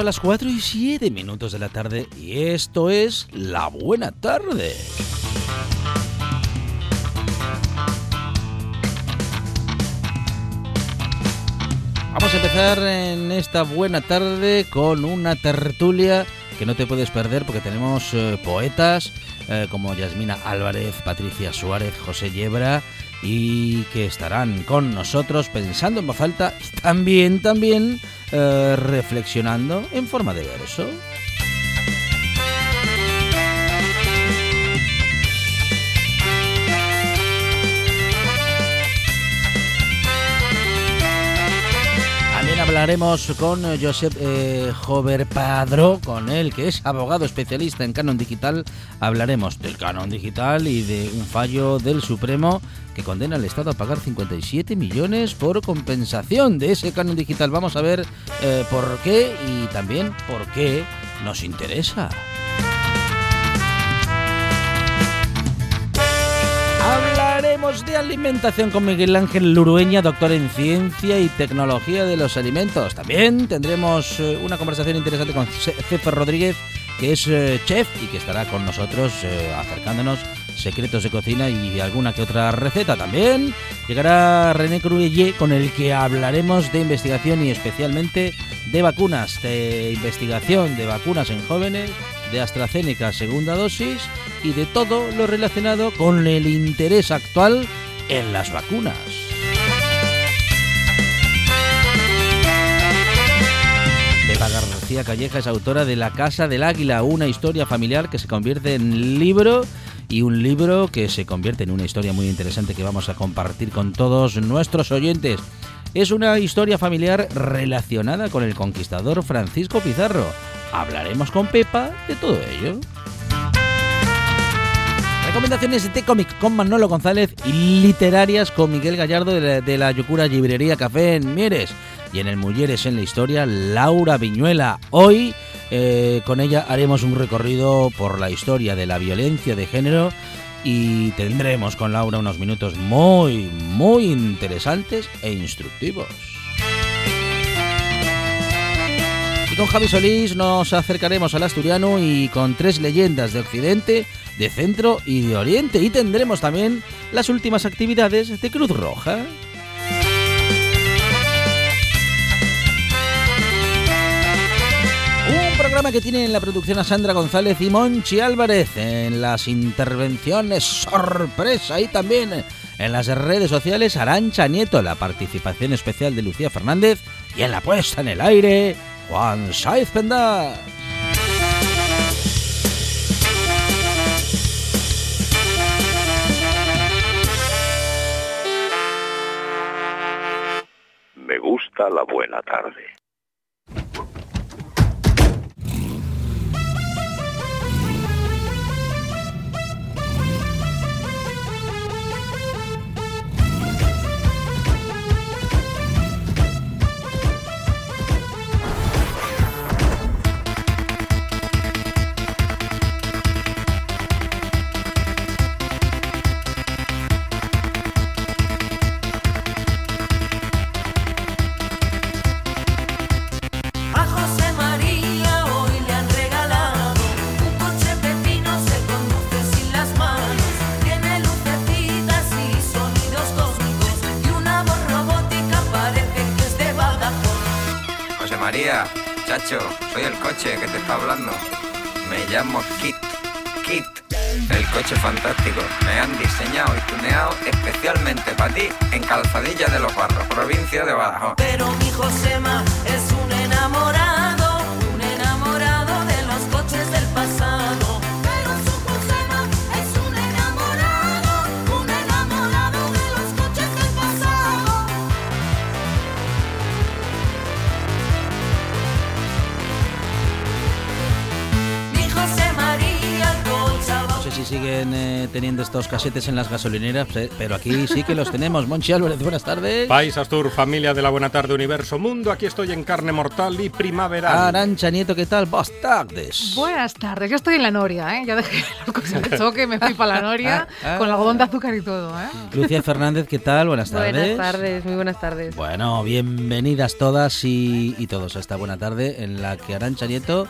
Son las 4 y 7 minutos de la tarde y esto es La Buena Tarde. Vamos a empezar en esta buena tarde con una tertulia que no te puedes perder porque tenemos eh, poetas eh, como Yasmina Álvarez, Patricia Suárez, José Yebra y que estarán con nosotros pensando en voz alta y también, también eh, reflexionando en forma de verso. Hablaremos con Josep eh, Jover Padro, con él que es abogado especialista en canon digital. Hablaremos del canon digital y de un fallo del Supremo que condena al Estado a pagar 57 millones por compensación de ese canon digital. Vamos a ver eh, por qué y también por qué nos interesa. Hablaremos de alimentación con Miguel Ángel Lurueña, doctor en ciencia y tecnología de los alimentos. También tendremos eh, una conversación interesante con Cefer Rodríguez, que es eh, chef y que estará con nosotros acercándonos secretos de cocina y alguna que otra receta también. Llegará René Cruelle con el que hablaremos de investigación y especialmente de vacunas, de investigación de vacunas en jóvenes, de AstraZeneca segunda dosis y de todo lo relacionado con el interés actual en las vacunas. Pepa García Calleja es autora de La Casa del Águila, una historia familiar que se convierte en libro y un libro que se convierte en una historia muy interesante que vamos a compartir con todos nuestros oyentes. Es una historia familiar relacionada con el conquistador Francisco Pizarro. Hablaremos con Pepa de todo ello. Recomendaciones de cómic con Manolo González y literarias con Miguel Gallardo de la, de la Librería Café en Mieres. Y en el Mulleres en la Historia, Laura Viñuela. Hoy eh, con ella haremos un recorrido por la historia de la violencia de género y tendremos con Laura unos minutos muy, muy interesantes e instructivos. Con Javi Solís nos acercaremos al asturiano y con tres leyendas de Occidente, de Centro y de Oriente. Y tendremos también las últimas actividades de Cruz Roja. programa que tiene en la producción a Sandra González y Monchi Álvarez, en las intervenciones sorpresa y también en las redes sociales Arancha Nieto, la participación especial de Lucía Fernández y en la puesta en el aire Juan Saiz Penda. La buena tarde. Fantástico. Me han diseñado y tuneado especialmente para ti en Calzadilla de los Barros, provincia de Badajoz. Pero mi Josema es un enamorado, si siguen eh, teniendo estos casetes en las gasolineras, pero aquí sí que los tenemos. Monchi Álvarez, buenas tardes. País Astur, familia de la Buena Tarde Universo Mundo, aquí estoy en carne mortal y primavera. Arancha Nieto, ¿qué tal? Buenas tardes. Buenas tardes, yo estoy en la Noria, ¿eh? Ya dejé los coches de choque, me fui para la Noria Ah, ah. con algodón de azúcar y todo, ¿eh? Lucía Fernández, ¿qué tal? Buenas tardes. Buenas tardes, muy buenas tardes. Bueno, bienvenidas todas y, y todos a esta buena tarde en la que Arancha Nieto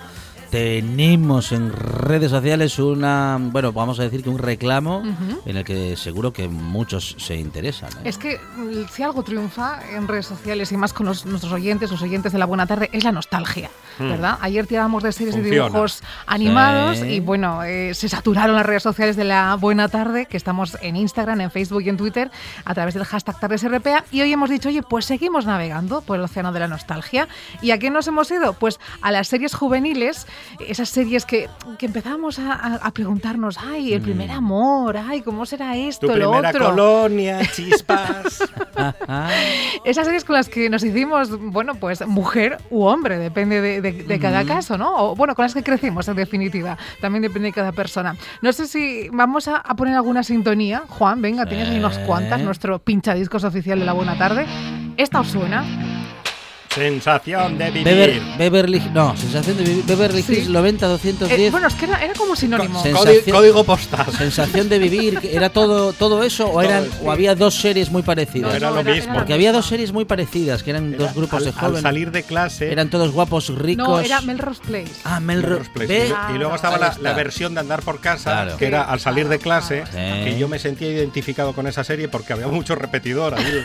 tenemos en redes sociales una, bueno, vamos a decir que un reclamo en el que seguro que muchos se interesan. ¿eh? Es que mm, si algo triunfa en redes sociales y más con los- nuestros oyentes, los oyentes de la buena tarde, es la nostalgia, ¿verdad? Ayer tirábamos de series de Funciona. dibujos animados Sí. y bueno, eh, se saturaron las redes sociales de la buena tarde, que estamos en Instagram, en Facebook y en Twitter a través del hashtag TardesRPA y hoy hemos dicho, oye, pues seguimos navegando por el océano de la nostalgia. ¿Y a qué nos hemos ido? Pues a las series juveniles, esas series que, que empezamos a, a- preguntarnos, ay, el primer amor, ay, ¿cómo será esto, tu lo primera otro? colonia, chispas. Esas series con las que nos hicimos, bueno, pues mujer u hombre, depende de, de- de cada caso, ¿no? O bueno, con las que crecimos, en definitiva. También depende de cada persona. No sé si vamos a, a poner alguna sintonía. Juan, venga, tienes ahí unas cuantas, nuestro pinchadiscos oficial de la buena tarde. ¿Esta os suena? Sensación de vivir. Bever- Beverly, no, sensación de vivir. Beverly Sí. Hills 90 210. Eh, bueno, es que era, era como sinónimo. Sí. Código, sensación- código postal. Sensación de vivir, ¿era todo, todo eso o, Todo eran, o había dos series muy parecidas? No, era lo mismo. Porque había dos series muy parecidas, que eran Era dos grupos al, de al jóvenes. salir de clase. Eran todos guapos, ricos. No, era Melrose Place. Ah, Melrose Melrose Place. Y, luego estaba Ahí la, versión de andar por casa, Claro. que era al salir de clase, Sí. que yo me sentía identificado con esa serie porque había mucho repetidor ahí.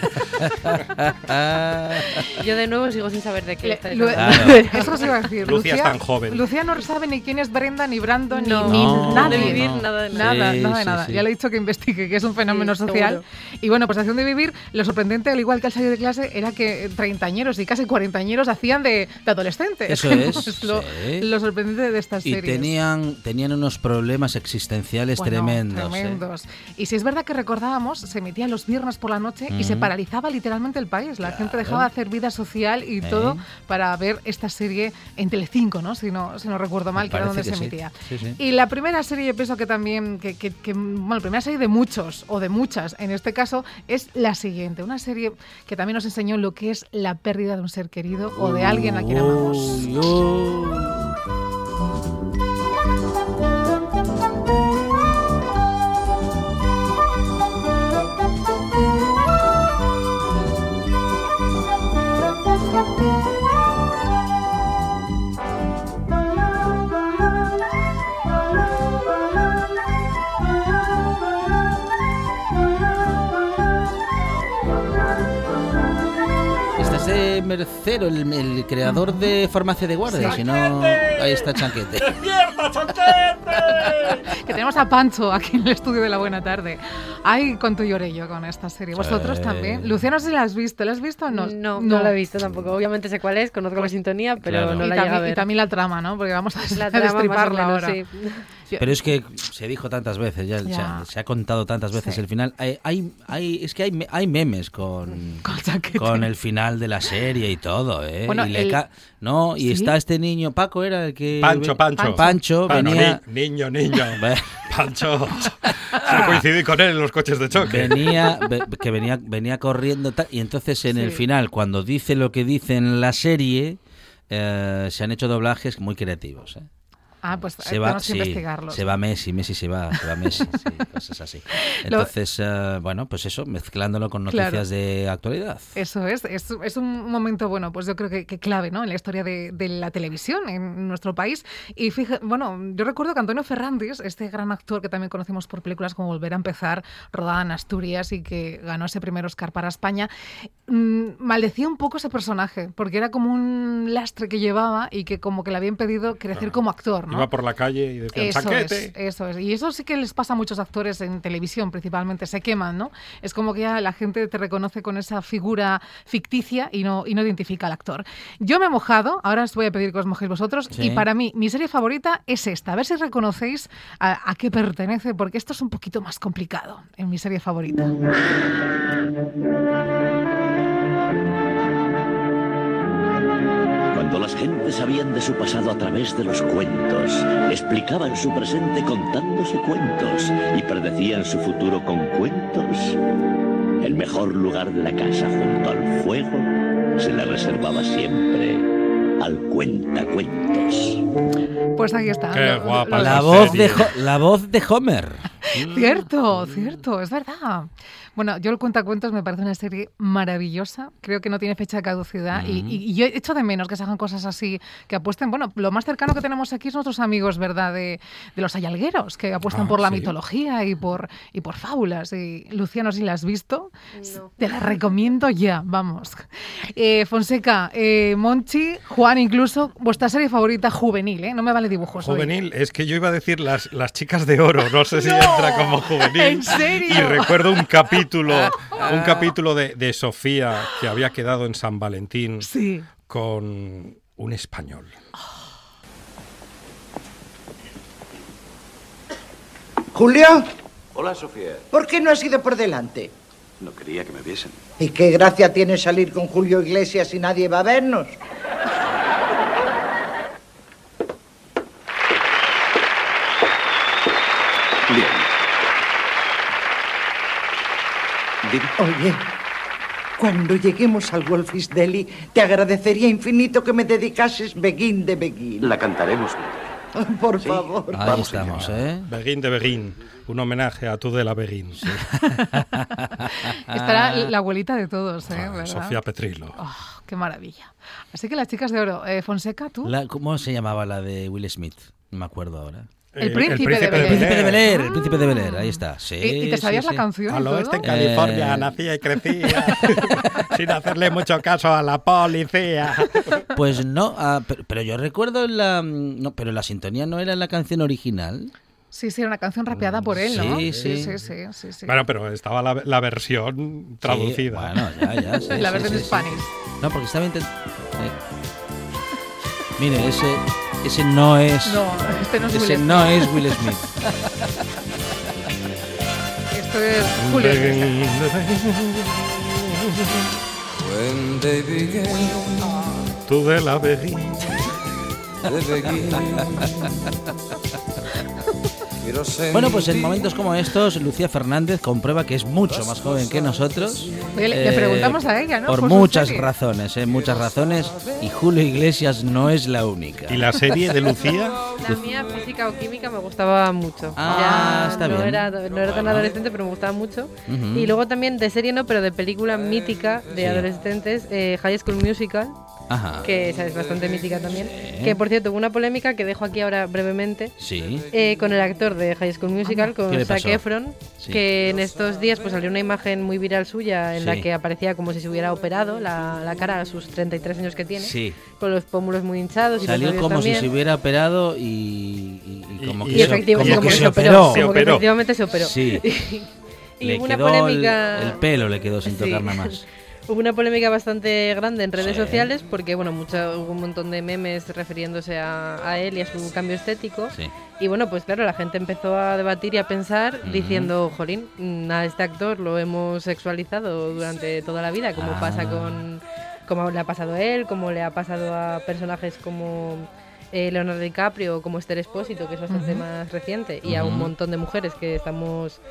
Ah, Yo de nuevo sigo sin saber de qué. Claro. Eso os iba a decir. Lucía es tan joven. Lucía no sabe ni quién es Brenda, ni Brandon, ni- No. ni, No, nadie. de vivir, no. nada de nada. Nada, Sí, nada de sí, nada. sí. Ya le he dicho que investigue, que es un fenómeno Sí, social. seguro. Y bueno, pues acción de vivir, lo sorprendente, al igual que al salir de clase, era que treintañeros y casi cuarentañeros hacían de, de adolescentes. Eso es, Es lo, sí. lo sorprendente de estas y series. tenían, tenían unos problemas existenciales Bueno, tremendos. ¿eh? tremendos. Y si es verdad que recordábamos, se emitía los viernes por la noche y se paralizaba literalmente el país. La gente dejaba de hacer vida social y todo para ver esta serie en Telecinco, ¿no? Si no, si no recuerdo mal, que era donde se sí. emitía. Sí, sí. Y la primera serie, yo pienso que también, que, que- que, bueno, la primera serie de muchos, o de muchas en este caso, es la siguiente. Una serie que también nos enseñó lo que es la pérdida de un ser querido o de alguien a quien amamos. Uy. Mercero, el, el creador de Farmacia de Guardia. Si no, ahí está Chanquete. Que tenemos a Pancho aquí en el estudio de la buena tarde. Ay, cuánto lloré yo con esta serie. ¿Vosotros Sí. también? Luciano, si la has visto. ¿La has visto o no? No, no, la he visto tampoco. Obviamente sé cuál es, conozco la sintonía, pero Claro. no y, la he llegado a también, y ver. también la trama, ¿no? Porque vamos a, la a trama destriparla menos, ahora. sí. Pero es que se dijo tantas veces, ya, Ya. Se, se ha contado tantas veces Sí. el final. Hay, hay, hay- es que hay, hay memes con, Con con el final de la serie y todo, ¿eh? Bueno, y le el- ca- no, y Sí. está este niño, Paco era el que... Pancho, Pancho. Pancho venía... ni- niño, niño. Pancho. Se coincidí con él en los coches de choque. venía ve- que venía venía corriendo tal, y entonces en el final cuando dice lo que dice en la serie eh, se han hecho doblajes muy creativos ¿eh? Ah, pues se va, que sí, investigarlos. se va Messi, Messi se va, se va Messi, sí, cosas así. Lo- Entonces, eh, bueno, pues eso, mezclándolo con noticias Claro. de actualidad. Eso es, es, es un momento, bueno, pues yo creo que, que clave, ¿no? En la historia de, de la televisión en nuestro país. Y fíjate, bueno, yo recuerdo que Antonio Ferrandis, este gran actor que también conocemos por películas como Volver a empezar, rodada en Asturias y que ganó ese primer Oscar para España, mm, maldecía un poco ese personaje, porque era como un lastre que llevaba y que como que le había impedido crecer como actor, ¿no? ¿No? Iba por la calle y decían Eso es, eso es. Y eso sí que les pasa a muchos actores en televisión, principalmente. Se queman, ¿no? Es como que ya la gente te reconoce con esa figura ficticia y no, y no identifica al actor. Yo me he mojado, ahora os voy a pedir que os mojéis vosotros. Sí. Y para mí, mi serie favorita es esta. A ver si reconocéis a, a qué pertenece, porque esto es un poquito más complicado en mi serie favorita. Cuando las gentes sabían de su pasado a través de los cuentos, explicaban su presente contándose cuentos y predecían su futuro con cuentos, el mejor lugar de la casa junto al fuego se le reservaba siempre al cuentacuentos. Pues aquí está. Qué Lo- guapa lo- La voz, de la voz de Homer. Cierto, cierto, es verdad. Bueno, yo el cuentacuentos me parece una serie maravillosa. Creo que no tiene fecha de caducidad y, y- y yo echo de menos que se hagan cosas así, que apuesten. Bueno, lo más cercano que tenemos aquí son nuestros amigos, ¿verdad? De, de los ayalgueros, que apuestan Ah, por la sí. mitología y por, y por fábulas. Y Luciano, si la has visto, No. te la recomiendo ya, vamos. Eh, Fonseca, eh, Monchi, Juan, incluso, vuestra serie favorita juvenil, ¿eh? No me vale dibujos. hoy. Juvenil, es que yo iba a decir las, las chicas de oro, no sé si entra como juvenil. ¿En serio? Y recuerdo un capítulo, un capítulo de, de Sofía que había quedado en San Valentín Sí. con un español. Julio, Hola, Sofía. ¿por qué no has ido por delante? No quería que me viesen. ¿Y qué gracia tiene salir con Julio Iglesias y nadie va a vernos? Bien. Dime. Oye, cuando lleguemos al Wolfis Deli, te agradecería infinito que me dedicases Begin de Begin. La cantaremos. Por Sí. favor. Ahí Vamos, estamos. ¿eh? Beguín de Beguín, un homenaje a Tudela Beguín. Estará la abuelita de todos, ¿eh? Ah. Sofía Petrilo. Ah, ¡Qué maravilla! Así que las chicas de oro, eh, Fonseca, tú. La- ¿Cómo se llamaba la de Will Smith? No me acuerdo ahora. El príncipe de El Belén. príncipe de Bel Air, el príncipe de Bel Air, ahí está. Sí, ¿Y, y te sí, sabías la sí. canción Al oeste en California Eh. nacía y crecía sin hacerle mucho caso a la policía. Pues no, ah, pero, pero yo recuerdo la... No, pero la sintonía no era la canción original. Sí, sí, era una canción rapeada por él, ¿no? Sí, sí, sí. sí, sí, sí, sí. Bueno, pero estaba la, la versión traducida. Sí, bueno, ya, ya. sí, la sí, versión sí, sí. Spanish. No, porque estaba intentando... Mire, ese, ese no es... No, este no es Will ese Smith. no es Will Smith. Esto es Julio Iglesias. Tudela Beguín. Bueno, pues en momentos como estos, Lucía Fernández comprueba que es mucho más joven que nosotros. Oye, le- le preguntamos a ella, ¿no? Por muchas razones, ¿eh? Muchas razones. Y Julio Iglesias no es la única. ¿Y la serie de Lucía? La mía, física o química, me gustaba mucho. Ah, Ya está no bien. Era, no era tan adolescente, pero me gustaba mucho. Y luego también de serie no, pero de película mítica de Sí. adolescentes, eh, High School Musical, Ajá. que esa es bastante mítica también. Que por cierto, hubo una polémica que dejo aquí ahora brevemente. Sí. eh, con el actor de High School Musical, con ¿Qué le Zac? Efron, Sí. que en estos días pues salió una imagen muy viral suya en la que aparecía como si se hubiera operado la, la cara a sus 33 años que tiene, Sí. con los pómulos muy hinchados y Salió como también. si se hubiera operado y, y- y como que Y se, como que operó. Se como que operó. efectivamente se operó. Sí. y le hubo una quedó el- polémica. el, pelo le quedó sin Sí. tocar nada más. Hubo una polémica bastante grande en redes Sí. sociales porque bueno, mucho, hubo un montón de memes refiriéndose a, a él y a su cambio estético. Sí. Y bueno, pues claro, la gente empezó a debatir y a pensar diciendo, jolín, mm, a este actor lo hemos sexualizado durante toda la vida, como Ah. pasa con, como le ha pasado a él, como le ha pasado a personajes como eh, Leonardo DiCaprio, como Esther Espósito, que es bastante más reciente, y a un montón de mujeres que estamos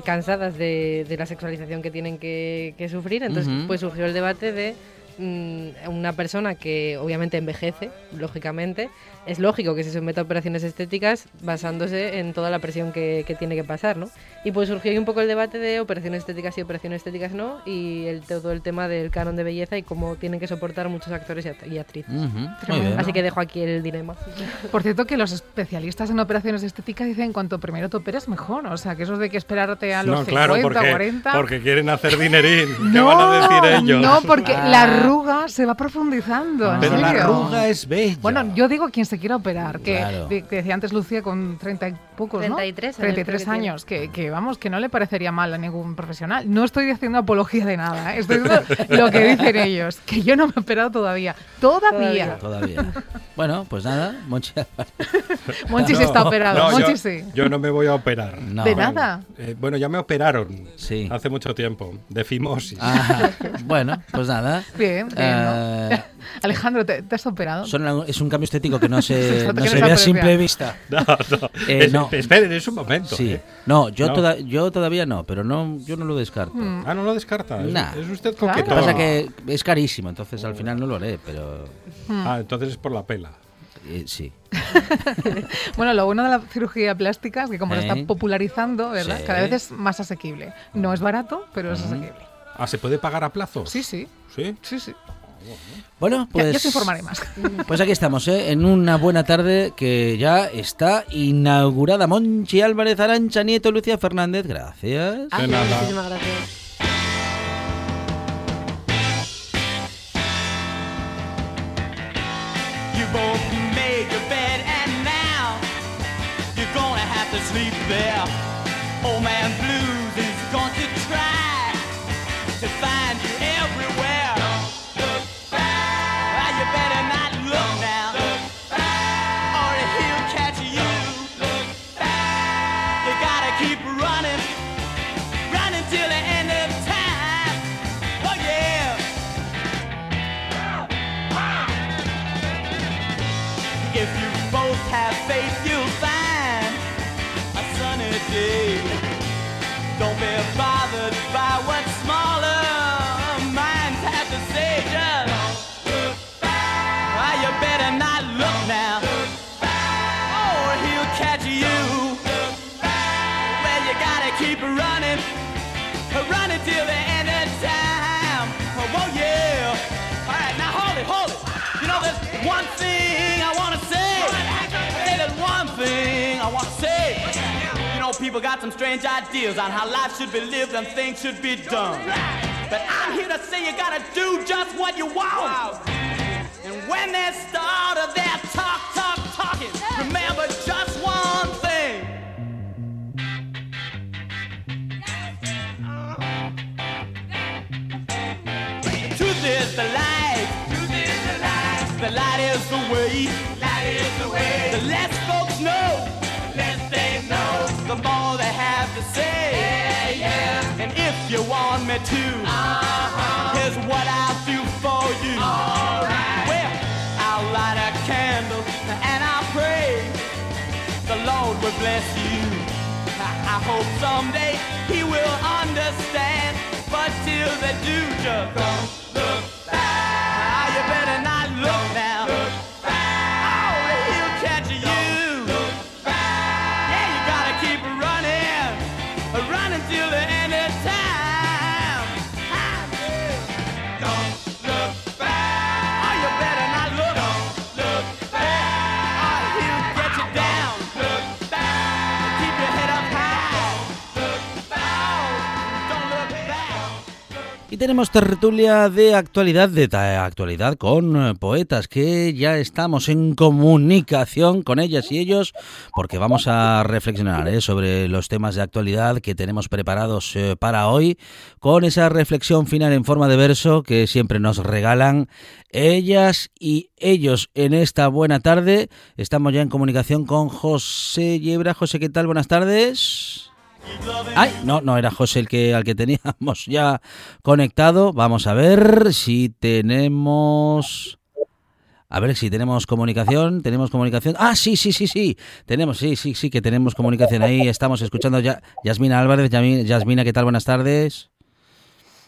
cansadas de, de la sexualización que tienen que, que sufrir. Entonces, pues surgió el debate de mm, una persona que obviamente envejece, lógicamente, es lógico que se someta a operaciones estéticas basándose en toda la presión que, que tiene que pasar, ¿no? Y pues surgió ahí un poco el debate de operaciones estéticas y operaciones estéticas no, y el, todo el tema del canon de belleza y cómo tienen que soportar muchos actores y, act- y actrices. Tremendo. bien. Así que dejo aquí el dilema. Por cierto, que los especialistas en operaciones estéticas dicen cuanto primero te operes mejor. O sea, que eso de que esperarte a los No, claro, 50, porque, 40. porque quieren hacer dinerín. ¿Qué no, van a decir ellos? No, porque Ah. la arruga se va profundizando. ¿en Pero la arruga es bella. Bueno, yo digo quien se quiera operar, que, Claro. que decía antes Lucía con 30 y pocos, ¿no? 33 años 33 creo que años, que, que vamos, que no le parecería mal a ningún profesional. No estoy haciendo apología de nada, ¿eh? estoy diciendo lo que dicen ellos, que yo no me he operado todavía. Todavía. Todavía. Bueno, pues nada, Monchi. Monchi sí está operado, No, Monchi yo, sí. yo no me voy a operar. No. ¿De nada? Eh, bueno, ya me operaron Sí. hace mucho tiempo, de fimosis. Ah, bueno, pues nada. Bien, bien, Eh, ¿no? Alejandro, ¿te, te has operado? son es un cambio estético que no se, No no se quieres ve a simple vista. No, no. Eh, Es- no. Esperen, es un momento. Sí. ¿eh? No, yo, No. Toda- yo todavía no, pero no, yo no lo descarto. Mm. Ah, no lo descarta. Es, Nah. es usted Claro. Lo que pasa que es carísimo, entonces al final no lo haré, pero Ah, entonces es por la pela. eh, sí. Bueno, lo bueno de la cirugía plástica es que como lo ¿Eh? está popularizando, ¿verdad? Sí. Cada vez es más asequible. No es barato, pero es asequible. Ah, ¿se puede pagar a plazos? Sí, sí, ¿Sí? sí, sí. Bueno, pues ya os informaré más. Pues aquí estamos, ¿eh? en una buena tarde que ya está inaugurada. Monchi Álvarez, Arancha Nieto, Lucía Fernández, gracias. Ah, De nada. Muchísimas gracias. People got some strange ideas on how life should be lived and things should be done. But I'm here to say you gotta do just what you want. And when they start their talk, talk, talking, remember just one thing. The. Truth is the light. The light is the way. You want me to, uh-huh. here's what I'll do for you. All right. Well, I'll light a candle and I'll pray the Lord will bless you. I, I hope someday He will understand. But till they do, just don't look tenemos tertulia de actualidad, de actualidad con eh, poetas, que ya estamos en comunicación con ellas y ellos, porque vamos a reflexionar eh, sobre los temas de actualidad que tenemos preparados eh, para hoy, con esa reflexión final en forma de verso que siempre nos regalan ellas y ellos en esta buena tarde. Estamos ya en comunicación con José Yebra. José, ¿qué tal? Buenas tardes. Ay, no, no era José el que al que teníamos ya conectado. Vamos a ver si tenemos a ver si tenemos comunicación, tenemos comunicación. Ah, sí, sí, sí, sí. Tenemos, sí, sí, sí que tenemos comunicación ahí. Estamos escuchando ya Yasmina Álvarez. Yasmina, ¿qué tal? Buenas tardes.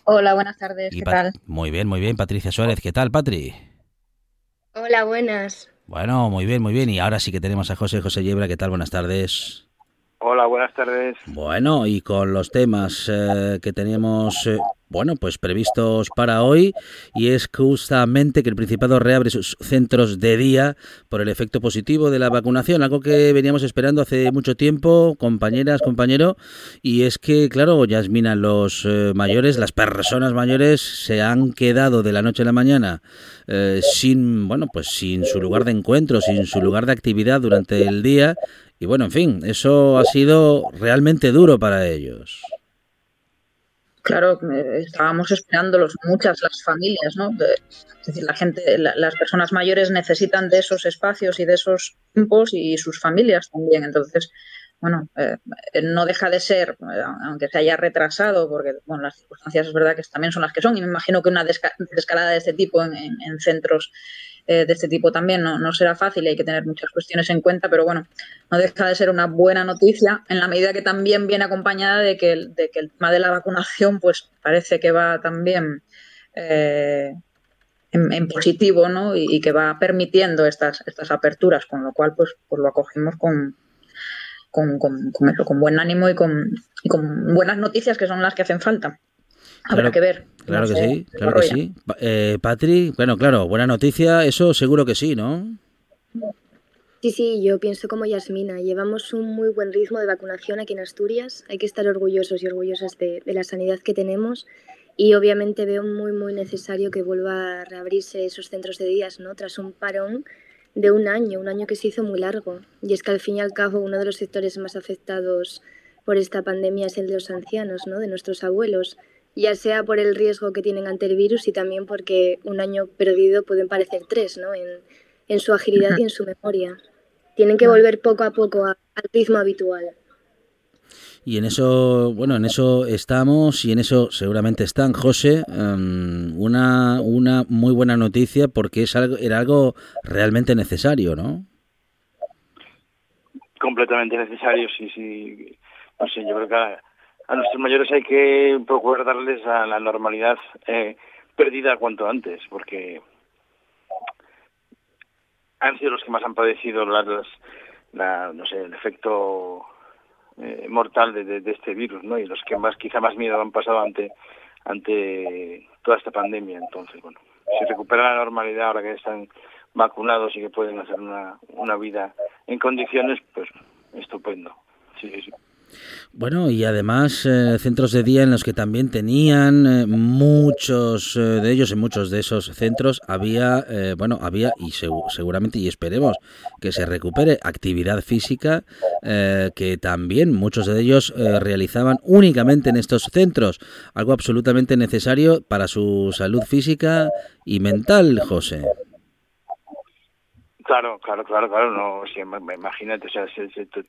Hola, buenas tardes, Y ¿qué tal? Muy bien, muy bien. Patricia Suárez, ¿qué tal, Patri? Hola, buenas. Bueno, muy bien, muy bien. Y ahora sí que tenemos a José José Yebra, ¿qué tal? Buenas tardes. Hola, buenas tardes. Bueno, y con los temas eh, que teníamos... eh, bueno, pues previstos para hoy y es justamente que el Principado reabre sus centros de día por el efecto positivo de la vacunación, algo que veníamos esperando hace mucho tiempo, compañeras, compañero, y es que, claro, Yasmina, los eh, mayores, las personas mayores se han quedado de la noche a la mañana eh, sin, bueno, pues sin su lugar de encuentro, sin su lugar de actividad durante el día y bueno, en fin, eso ha sido realmente duro para ellos. Claro, eh, estábamos esperándolos muchas las familias, ¿no? Es decir, la gente, la- las personas mayores necesitan de esos espacios y de esos tiempos y sus familias también. Entonces, bueno, eh, no deja de ser, eh, aunque se haya retrasado, porque bueno, las circunstancias es verdad que también son las que son, y me imagino que una desca- desescalada de este tipo en centros eh, de este tipo también no, no será fácil y hay que tener muchas cuestiones en cuenta, pero bueno, no deja de ser una buena noticia en la medida que también viene acompañada de que el, de que el tema de la vacunación pues parece que va también eh, en, en positivo ¿no? y, y que va permitiendo estas, estas aperturas, con lo cual pues, pues lo acogemos con, con, con- con eso, con buen ánimo y con, y con buenas noticias que son las que hacen falta. Habrá Claro, que ver. Claro que sí, claro que sí. Eh, Patri, bueno, claro, buena noticia, eso seguro que sí, ¿no? Sí, sí, yo pienso como Yasmina. Llevamos un muy buen ritmo de vacunación aquí en Asturias. Hay que estar orgullosos y orgullosas de, de la sanidad que tenemos. Y obviamente veo muy, muy necesario que vuelva a reabrirse esos centros de días, ¿no? Tras un parón de un año, un año que se hizo muy largo. Y es que al fin y al cabo uno de los sectores más afectados por esta pandemia es el de los ancianos, ¿no? De nuestros abuelos. Ya sea por el riesgo que tienen ante el virus y también porque un año perdido pueden parecer tres, ¿no? En, en su agilidad y en su memoria. Tienen que volver poco a poco a- al ritmo habitual. Y en eso, bueno, en eso estamos y en eso seguramente están, José. em, una, una muy buena noticia porque es algo, era algo realmente necesario, ¿no? completamente necesario, sí, sí. No sé, yo creo que a, nuestros mayores hay que procurar darles a la normalidad eh, perdida cuanto antes, porque han sido los que más han padecido las, las- la, no sé, el efecto eh, mortal de este virus, ¿no? Y los que más, quizá más miedo han pasado ante ante toda esta pandemia. Entonces, bueno, si recupera la normalidad ahora que están vacunados y que pueden hacer una, una vida en condiciones, pues estupendo. Sí, sí, sí. Bueno, y además eh, centros de día en los que también tenían eh, muchos eh, de ellos, en muchos de esos centros había, eh, bueno, había y segu- seguramente y esperemos que se recupere actividad física que también muchos de ellos realizaban únicamente en estos centros, algo absolutamente necesario para su salud física y mental, José. Claro, claro, claro, claro, no, sí, im- imagínate, o sea, se- se- tu-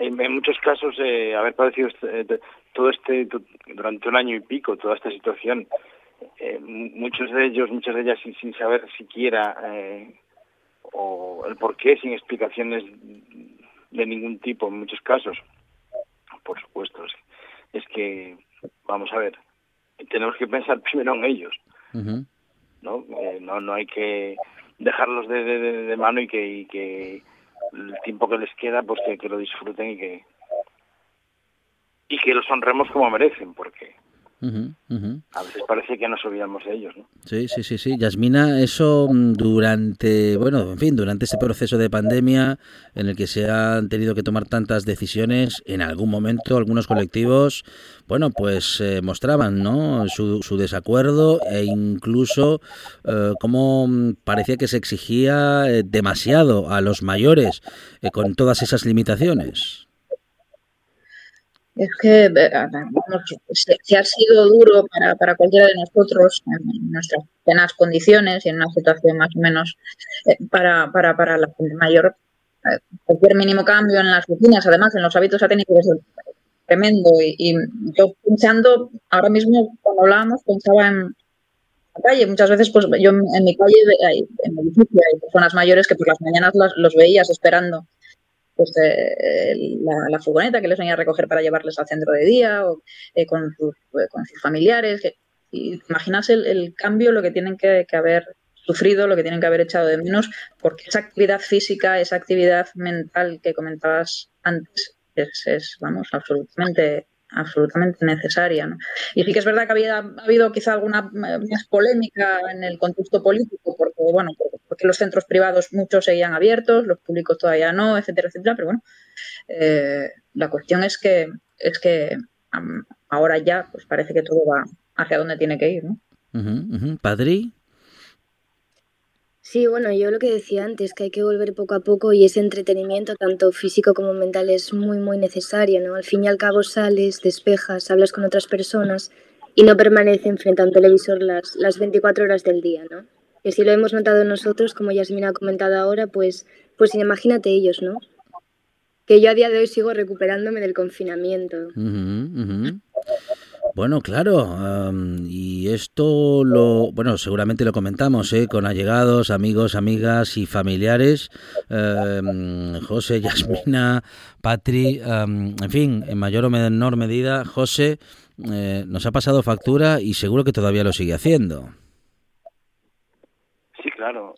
en, en muchos casos eh, haber padecido este- eh, todo este, durante un año y pico, toda esta situación, eh, muchos de ellos, muchas de ellas sin, sin saber siquiera eh, o el por qué, sin explicaciones de ningún tipo en muchos casos, por supuesto, es, que, vamos a ver, tenemos que pensar primero en ellos. ¿no? Eh, no, no hay que dejarlos de, de, de- de mano y que, y que el tiempo que les queda, pues que, que lo disfruten y que y que los honremos como merecen, porque A veces parece que nos olvidamos de ellos, ¿no? Sí, sí, sí, sí. Yasmina, eso mm, durante, bueno, en fin, durante este proceso de pandemia en el que se han tenido que tomar tantas decisiones, en algún momento algunos colectivos, bueno, pues eh, mostraban, ¿no? Su, su desacuerdo e incluso eh, cómo mm, parecía que se exigía eh, demasiado a los mayores eh, con todas esas limitaciones. Es que, eh, vamos, si, ha sido duro para, para cualquiera de nosotros en, nuestras plenas condiciones y en una situación más o menos eh, para, para, para la gente mayor, eh, cualquier mínimo cambio en las rutinas, además en los hábitos ha tenido que ser tremendo. Y, y yo pensando, ahora mismo cuando hablábamos, pensaba en la calle. Muchas veces, pues yo en, mi calle, en mi edificio, hay personas mayores que por las mañanas las- los veías esperando pues eh, la, la furgoneta que les venía a recoger para llevarles al centro de día o eh, con, sus, eh, con sus familiares. Que, imaginas el, el cambio, lo que tienen que, haber sufrido, lo que tienen que haber echado de menos, porque esa actividad física, esa actividad mental que comentabas antes es, es vamos, absolutamente absolutamente necesaria. ¿no? Y sí que es verdad que había ha habido quizá alguna eh, más polémica en el contexto político, porque bueno, porque los centros privados muchos seguían abiertos, los públicos todavía no, etcétera, etcétera. Pero bueno, eh, la cuestión es que es que ahora ya pues parece que todo va hacia donde tiene que ir, ¿no? Padri, Sí, bueno, yo lo que decía antes, que hay que volver poco a poco y ese entretenimiento, tanto físico como mental, es muy, muy necesario, ¿no? Al fin y al cabo sales, despejas, hablas con otras personas y no permanecen frente a un televisor las, las 24 horas del día, ¿no? Que si lo hemos notado nosotros, como Yasmina ha comentado ahora, pues, pues imagínate ellos, ¿no? Que yo a día de hoy sigo recuperándome del confinamiento. Bueno, claro, am, y esto lo, bueno, seguramente lo comentamos, ¿eh? con allegados, amigos, amigas y familiares, em, José, Yasmina, Patri, en fin, en mayor o menor medida, José eh, nos ha pasado factura y seguro que todavía lo sigue haciendo. Sí, claro.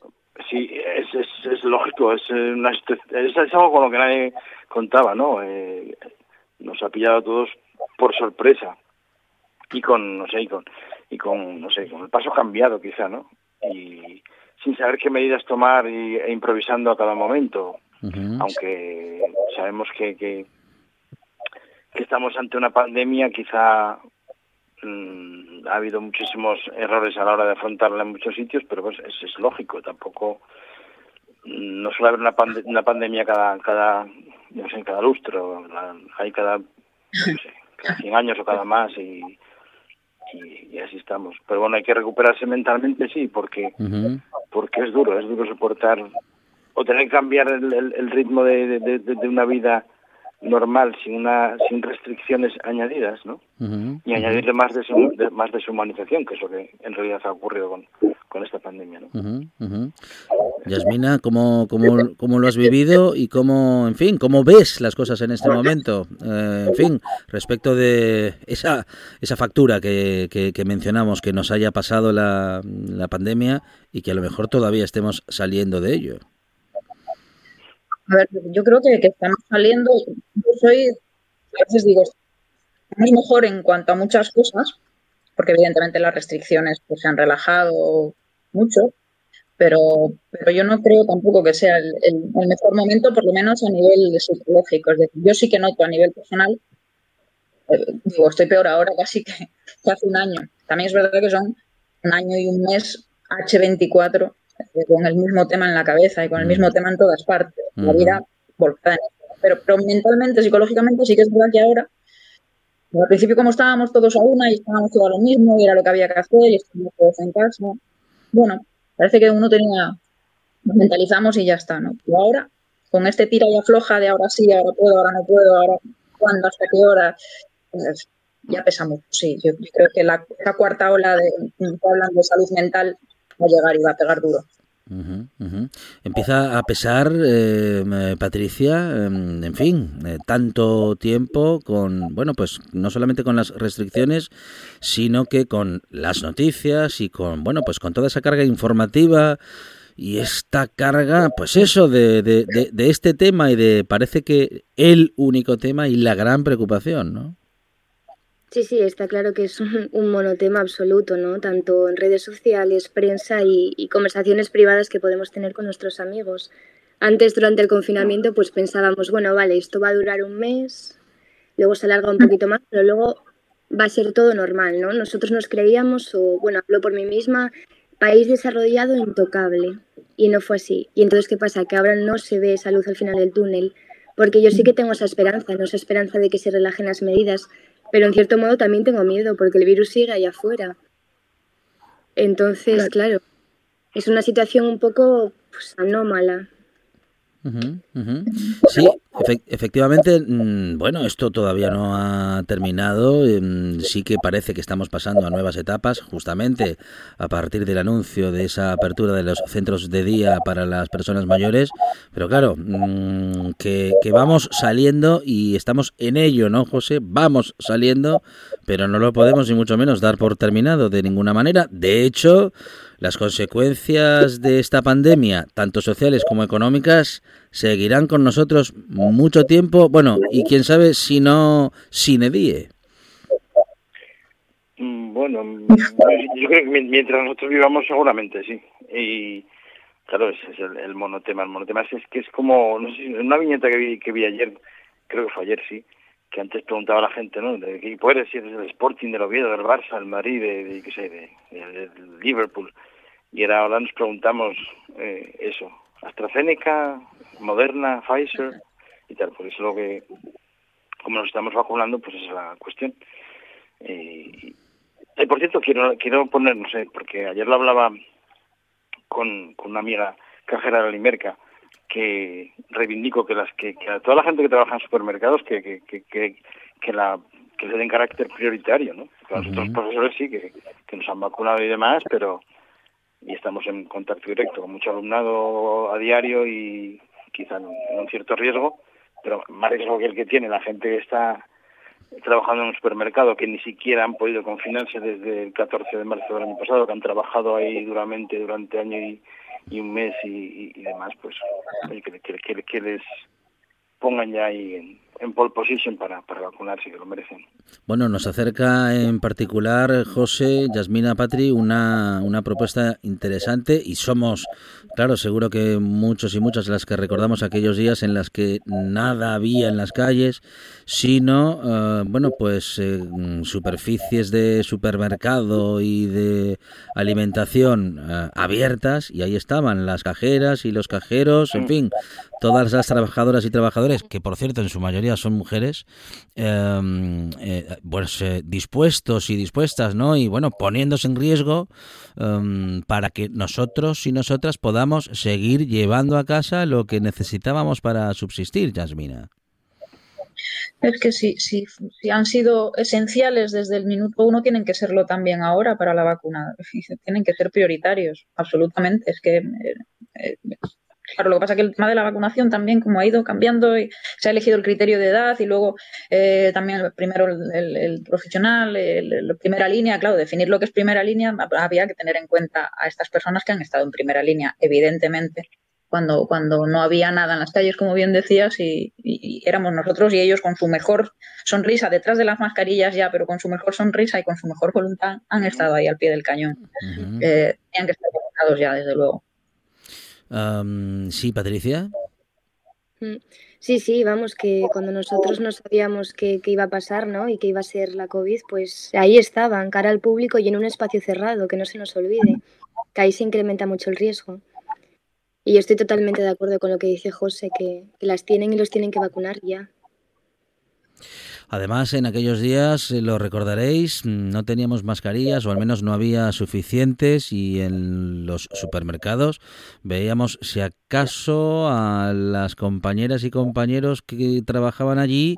Sí, es, es, es lógico. Es, una, situ- es, es algo con lo que nadie contaba, ¿no? Eh, nos ha pillado a todos por sorpresa y con, no sé, y con, y con, no sé, con el paso cambiado quizá, ¿no? Y sin saber qué medidas tomar y, e improvisando a cada momento, aunque sabemos que, que, que estamos ante una pandemia, quizá mm, ha habido muchísimos errores a la hora de afrontarla en muchos sitios, pero pues es, es lógico, tampoco mm, no suele haber una, pande- una pandemia cada, cada, no sé, cada lustro, la- hay cada, no sé, cada 100 años o cada más y, y, y así estamos. Pero bueno, hay que recuperarse mentalmente, sí, porque porque es duro, es duro soportar o tener que cambiar el, el- el ritmo de, de- de- de una vida normal sin una sin restricciones añadidas, ¿no? Y añadirle más de, su- de- más deshumanización, que es lo que en realidad ha ocurrido con, con esta pandemia, ¿no? Ujú. Yasmina, ¿cómo, cómo, cómo lo has vivido y cómo, en fin, cómo ves las cosas en este momento? Eh, en fin, respecto de esa, esa factura que, que, que mencionamos, que nos haya pasado la, la pandemia y que a lo mejor todavía estemos saliendo de ello. A ver, yo creo que, estamos saliendo, yo soy, a veces digo, estamos mejor en cuanto a muchas cosas, porque evidentemente las restricciones pues, se han relajado mucho, pero, pero yo no creo tampoco que sea el, mejor momento, por lo menos a nivel psicológico. Es decir, yo sí que noto a nivel personal, eh, digo, estoy peor ahora casi que, que hace un año. También es verdad que son un año y un mes H24 eh, con el mismo tema en la cabeza y con el mismo tema en todas partes. La Ujú. vida volcada. Pero, pero mentalmente, psicológicamente, sí que es verdad que ahora, al principio como estábamos todos a una y estábamos todos a lo mismo y era lo que había que hacer y estábamos todos en casa, bueno, parece que uno tenía, nos mentalizamos y ya está, ¿no? Y ahora, con este tira y afloja de ahora sí, ahora puedo, ahora no puedo, ahora cuándo, hasta qué hora, pues, ya pesa mucho, sí. Yo, yo creo que la, esa cuarta ola de, hablando de salud mental llegar y va a pegar duro. Empieza a pesar, eh, eh, Patricia, eh, en fin, eh, tanto tiempo con, bueno, pues no solamente con las restricciones, sino que con las noticias y con, bueno, pues con toda esa carga informativa y esta carga, pues eso, de, de, de, de este tema y de, parece que el único tema y la gran preocupación, ¿no? Sí, sí, está claro que es un, un monotema absoluto, ¿no? Tanto en redes sociales, prensa y, y conversaciones privadas que podemos tener con nuestros amigos. Antes, durante el confinamiento, pues pensábamos, bueno, vale, esto va a durar un mes, luego se alarga un poquito más, pero luego va a ser todo normal, ¿no? Nosotros nos creíamos, o bueno, hablo por mí misma, país desarrollado intocable. Y no fue así. Y entonces, ¿qué pasa? Que ahora no se ve esa luz al final del túnel. Porque yo sí que tengo esa esperanza, ¿no? Esa esperanza de que se relajen las medidas. Pero en cierto modo también tengo miedo porque el virus sigue allá afuera. Entonces, claro, es una situación un poco pues, anómala. Sí, efe- efectivamente, mm, bueno, esto todavía no ha terminado. em, Sí que parece que estamos pasando a nuevas etapas, justamente a partir del anuncio de esa apertura de los centros de día para las personas mayores. Pero claro, mm, que vamos saliendo y estamos en ello, ¿no, José? Vamos saliendo, pero no lo podemos ni mucho menos dar por terminado de ninguna manera. De hecho, las consecuencias de esta pandemia, tanto sociales como económicas, seguirán con nosotros mucho tiempo, bueno, y quién sabe si no sine die. Mm, Bueno, mm, yo creo que mien- mientras nosotros vivamos seguramente sí. Y claro, ese es el, el monotema. El monotema es, que es como, no sé, una viñeta que vi, que vi ayer, creo que fue ayer, sí, que antes preguntaba a la gente, ¿no? ¿De qué equipo eres? Si eres del Sporting, del Oviedo, del Barça, del Madrid, de, qué sé, de, Liverpool. Y ahora nos preguntamos eh, eso, AstraZeneca, Moderna, Pfizer y tal, porque es lo que, como nos estamos vacunando, pues esa es la cuestión. Eh, y por cierto, quiero quiero poner, no sé, porque ayer lo hablaba con, con una amiga cajera de la Limerca, que reivindico que las que, que a toda la gente que trabaja en supermercados que que, que, que, que la que le den carácter prioritario, ¿no? Que a nosotros Ujú. profesores sí que, que nos han vacunado y demás, pero y estamos en contacto directo con mucho alumnado a diario y quizá en, un cierto riesgo, pero más riesgo que el que tiene. La gente que está trabajando en un supermercado que ni siquiera han podido confinarse desde el 14 de marzo del año pasado, que han trabajado ahí duramente durante año y, un mes y, y- demás, pues que- que- que les pongan ya ahí en, en pole position para, para vacunarse, que lo merecen. Bueno, nos acerca en particular José, Yasmina, Patri, una, una propuesta interesante y somos, claro, seguro que muchos y muchas las que recordamos aquellos días en las que nada había en las calles, sino, eh, bueno, pues eh, superficies de supermercado y de alimentación eh, abiertas y ahí estaban las cajeras y los cajeros, en fin, todas las trabajadoras y trabajadores, que por cierto en su mayoría son mujeres, eh, eh, pues eh, dispuestos y dispuestas, ¿no? Y bueno, poniéndose en riesgo eh, para que nosotros y nosotras podamos seguir llevando a casa lo que necesitábamos para subsistir, Yasmina. Es que si, si, si han sido esenciales desde el minuto uno, tienen que serlo también ahora para la vacuna. Tienen que ser prioritarios, absolutamente. Es que, eh, claro, lo que pasa es que el tema de la vacunación también, como ha ido cambiando, y se ha elegido el criterio de edad y luego eh, también primero el, el- el profesional, el primera línea. Claro, definir lo que es primera línea, había que tener en cuenta a estas personas que han estado en primera línea, evidentemente cuando, cuando no había nada en las calles, como bien decías, y, y- y éramos nosotros y ellos con su mejor sonrisa detrás de las mascarillas ya, pero con su mejor sonrisa y con su mejor voluntad han estado ahí al pie del cañón. Eh, tenían que estar vacunados ya, desde luego. Am, sí, Patricia. Mm. Sí, sí, vamos, que cuando nosotros no sabíamos qué, qué iba a pasar, ¿no? Y qué iba a ser la COVID, pues ahí estaban, cara al público y en un espacio cerrado, que no se nos olvide, que ahí se incrementa mucho el riesgo. Y yo estoy totalmente de acuerdo con lo que dice José, que, que las tienen y los tienen que vacunar ya. Además, en aquellos días, eh, lo recordaréis, mm, no teníamos mascarillas o al menos no había suficientes y en los supermercados veíamos si acaso a las compañeras y compañeros que trabajaban allí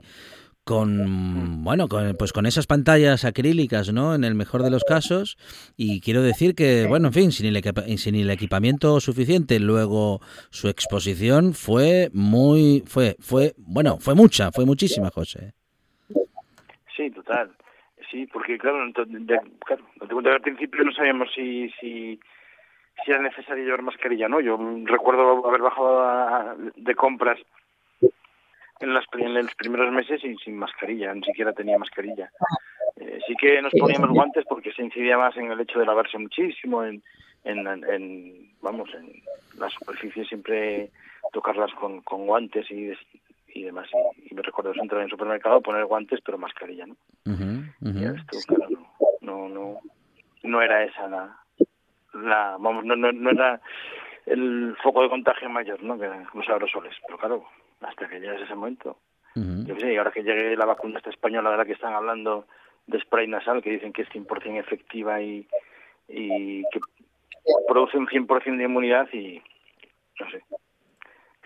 con bueno con, pues con esas pantallas acrílicas no en el mejor de los casos. Y quiero decir que bueno en fin sin el, equipa- sin el equipamiento suficiente. Luego su exposición fue muy fue fue bueno fue mucha fue muchísima José Sí, total. Sí, porque claro, ento- de- claro, que al principio no sabíamos si, si, si era necesario llevar mascarilla, ¿no? Yo recuerdo haber bajado a- de compras en, las, en los primeros meses y sin mascarilla, ni siquiera tenía mascarilla. Eh, sí que nos poníamos guantes porque se incidía más en el hecho de lavarse muchísimo, en, en, en vamos, en las superficies siempre tocarlas con, con guantes y, y demás. Y, y me recuerdo eso, entrar en el supermercado, poner guantes pero mascarilla, ¿no? Y esto, claro, no, no, no, no era esa la, la vamos, no, no, no era el foco de contagio mayor, ¿no? Que eran los aerosoles, pero claro, hasta que llegues a ese momento. Yo qué sé, y ahora que llegue la vacuna esta española de la que están hablando de spray nasal, que dicen que es 100% efectiva y, y que produce un 100% de inmunidad y, no sé,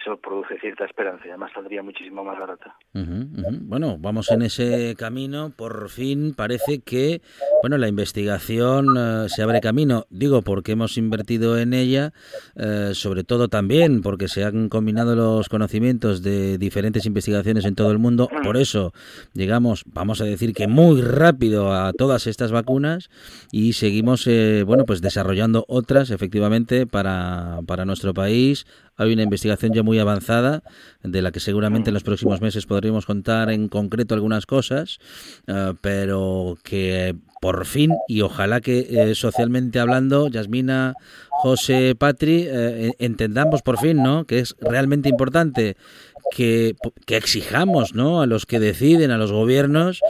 eso produce cierta esperanza y además saldría muchísimo más barata. Bueno, vamos en ese camino. Por fin parece que, bueno, la investigación eh, se abre camino. Digo, porque hemos invertido en ella, eh, sobre todo también porque se han combinado los conocimientos de diferentes investigaciones en todo el mundo. Por eso llegamos, vamos a decir que muy rápido a todas estas vacunas y seguimos, eh, bueno, pues desarrollando otras, efectivamente, para, para nuestro país. Hay una investigación ya muy avanzada, de la que seguramente en los próximos meses podremos contar en concreto algunas cosas, eh, pero que por fin, y ojalá que eh, socialmente hablando, Yasmina, José, Patri, eh, entendamos por fin, ¿no? Que es realmente importante que, que exijamos, ¿no? A los que deciden, a los gobiernos,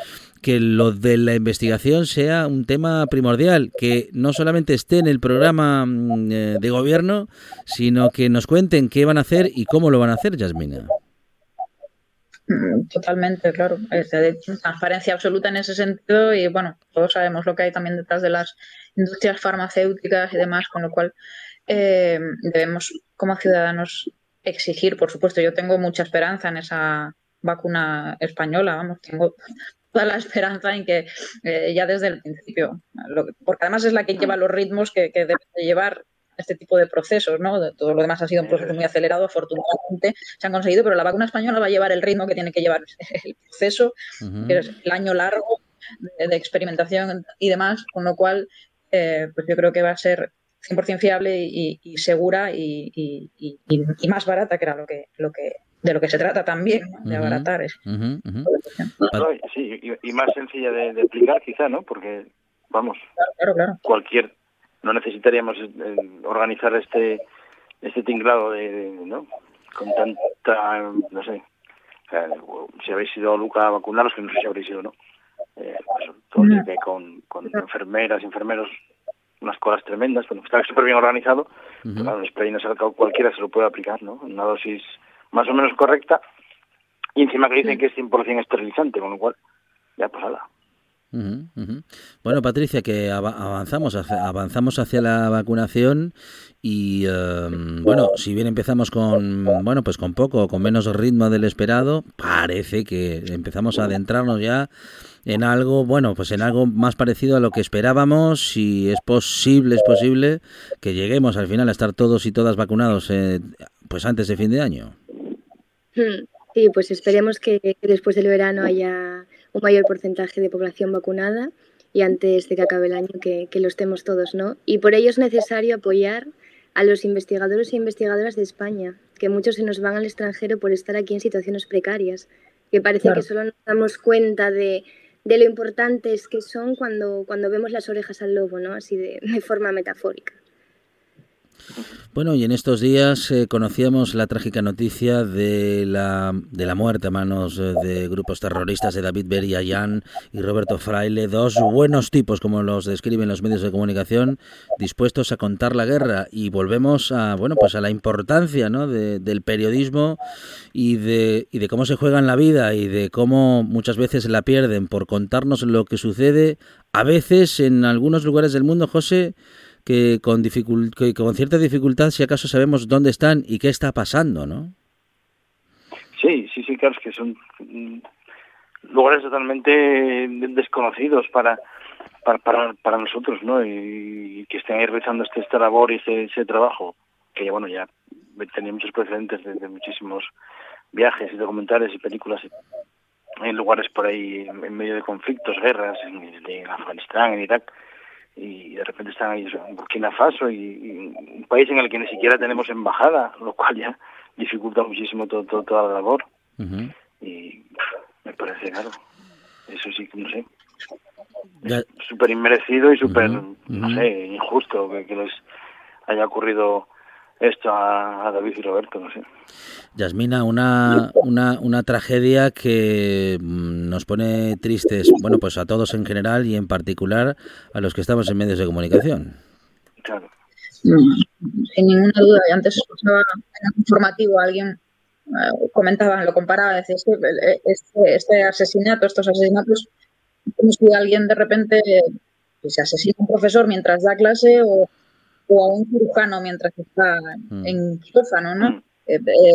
que lo de la investigación sea un tema primordial, que no solamente esté en el programa mm, eh, de gobierno, sino que nos cuenten qué van a hacer y cómo lo van a hacer, Yasmina. Mm, Totalmente, claro. Transparencia absoluta en ese sentido y bueno, todos sabemos lo que hay también detrás de las industrias farmacéuticas y demás, con lo cual eh, debemos como ciudadanos exigir, por supuesto, yo tengo mucha esperanza en esa vacuna española, vamos, tengo toda la esperanza en que eh, ya desde el principio, lo que- porque además es la que lleva los ritmos que, que debe de llevar este tipo de procesos, ¿no? Todo lo demás ha sido un proceso muy acelerado, afortunadamente se han conseguido, pero la vacuna española va a llevar el ritmo que tiene que llevar el proceso, que es el año largo de, de experimentación y demás, con lo cual, eh, pues yo creo que va a ser 100% fiable y, y segura y, y- y- y- y más barata, que era lo que, lo que de lo que se trata también, ¿no? de abaratar. Es, Ujú, ujú. No, sí, y, y más sencilla de, de aplicar quizá, ¿no? Porque, vamos, Claro, claro. cualquier... No necesitaríamos eh, organizar este este tinglado de, de- ¿no? Con tanta, no sé, eh, si habéis ido a Luca a vacunaros, que no sé si habréis ido o no, eh, pues, todo el con, con enfermeras, enfermeros, unas colas tremendas, bueno, está súper bien organizado, pero claro, un spray nasal cal- cualquiera se lo puede aplicar, ¿no? Una dosis más o menos correcta, y encima que dicen que es 100% esterilizante, con lo cual, ya pues ala. Bueno, Patricia, que ava- avanzamos hacia, avanzamos hacia la vacunación y eh, bueno, si bien empezamos con bueno, pues con poco con menos ritmo del esperado, parece que empezamos a adentrarnos ya en algo, bueno, pues en algo más parecido a lo que esperábamos y es posible, es posible que lleguemos al final a estar todos y todas vacunados eh, pues antes de fin de año. Hmm, Sí, pues esperemos que después del verano haya un mayor porcentaje de población vacunada y antes de que acabe el año que, que lo estemos todos, ¿no? Y por ello es necesario apoyar a los investigadores e investigadoras de España, que muchos se nos van al extranjero por estar aquí en situaciones precarias, que parece Claro. que solo nos damos cuenta de, de lo importantes que son cuando, cuando vemos las orejas al lobo, ¿no? Así de, de forma metafórica. Bueno, y en estos días eh, conocíamos la trágica noticia de la, de la muerte a manos eh, de grupos terroristas de David Beriayan y Roberto Fraile, dos buenos tipos, como los describen los medios de comunicación, dispuestos a contar la guerra. Y volvemos a, bueno, pues a la importancia ¿no? de- del periodismo y de, y de cómo se juegan la vida y de cómo muchas veces la pierden por contarnos lo que sucede, a veces en algunos lugares del mundo, José, que con, cierta dificultad, si acaso sabemos dónde están y qué está pasando, ¿no? Sí, sí, sí, claro, es que son mm, lugares totalmente desconocidos para para, para, para nosotros, ¿no? Y, que estén ahí realizando este, esta labor y ese, ese trabajo, que ya, bueno, ya tenía muchos precedentes de, de muchísimos viajes y documentales y películas en lugares por ahí en medio de conflictos, guerras, en, en Afganistán, en Irak, y de repente están ahí en Burkina Faso, y, y un país en el que ni siquiera tenemos embajada, lo cual ya dificulta muchísimo todo, todo- toda la labor. Y me parece, claro, eso sí no sé, súper inmerecido y súper, no sé, injusto que, que les haya ocurrido esto a, a David y Roberto, no sé. Yasmina, una, una, una tragedia que mm, nos pone tristes, bueno, pues a todos en general y en particular a los que estamos en medios de comunicación. Claro. Mm, Sin ninguna duda. Y antes escuchaba en un informativo a alguien eh, comentaba, lo comparaba, decía, es que eh, este, este asesinato, estos asesinatos, como si alguien de repente eh, se asesina a un profesor mientras da clase o, o a un cirujano mientras está en quirófano, ¿no? Eh, eh,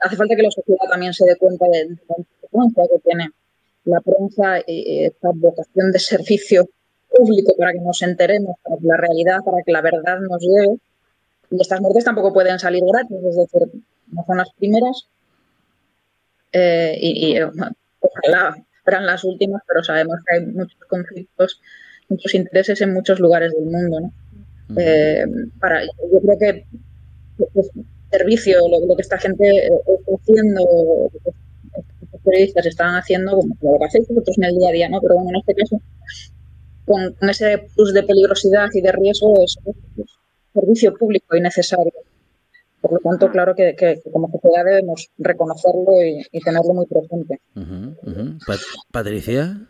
hace falta que la sociedad también se dé cuenta de, de la importancia que tiene la prensa y esta vocación de servicio público para que nos enteremos, para que la realidad, para que la verdad nos llegue. Y estas muertes tampoco pueden salir gratis, es decir, no son las primeras. Eh, y, y, ojalá fueran las últimas, pero sabemos que hay muchos conflictos, muchos intereses en muchos lugares del mundo. ¿no? Eh, para, yo creo que pues, servicio, lo, lo que esta gente eh, está haciendo, lo que estos periodistas están haciendo, como lo que hacéis vosotros en el día a día, ¿no? Pero bueno, en este caso, con, con ese plus de peligrosidad y de riesgo, es, es servicio público y necesario. Por lo tanto, claro que, que- que como sociedad debemos reconocerlo y, y tenerlo muy presente. Pat- Patricia.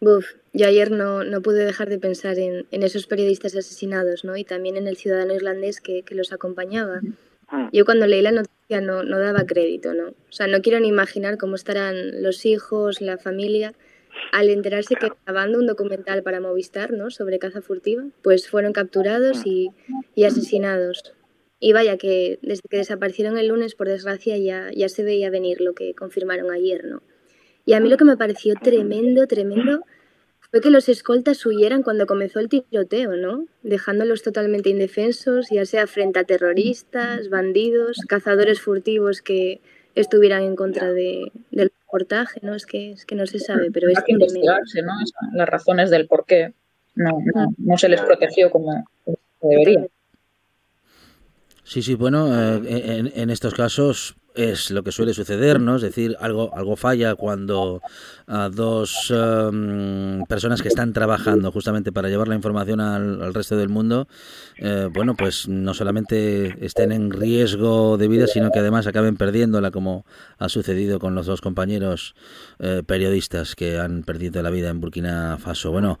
Buf, yo ayer no, no pude dejar de pensar en, en esos periodistas asesinados, ¿no? Y también en el ciudadano irlandés que, que los acompañaba. Yo cuando leí la noticia no, no daba crédito, ¿no? O sea, no quiero ni imaginar cómo estarán los hijos, la familia, al enterarse que grabando un documental para Movistar, ¿no? Sobre caza furtiva, pues fueron capturados y, y asesinados. Y vaya que desde que desaparecieron el lunes, por desgracia, ya, ya se veía venir lo que confirmaron ayer, ¿no? Y a mí lo que me pareció tremendo, tremendo, fue que los escoltas huyeran cuando comenzó el tiroteo, ¿no? Dejándolos totalmente indefensos, ya sea frente a terroristas, bandidos, cazadores furtivos que estuvieran en contra de, del reportaje, ¿no? Es que, es que no se sabe, pero es Habrá que tremendo. investigarse, ¿no? Las razones del por qué no, no, no se les protegió como como debería. Sí, sí, bueno, eh, en, en estos casos es lo que suele suceder, ¿no? Es decir, algo, algo falla cuando a dos em, personas que están trabajando justamente para llevar la información al, resto del mundo, eh, bueno, pues no solamente estén en riesgo de vida, sino que además acaben perdiéndola, como ha sucedido con los dos compañeros eh, periodistas que han perdido la vida en Burkina Faso. Bueno,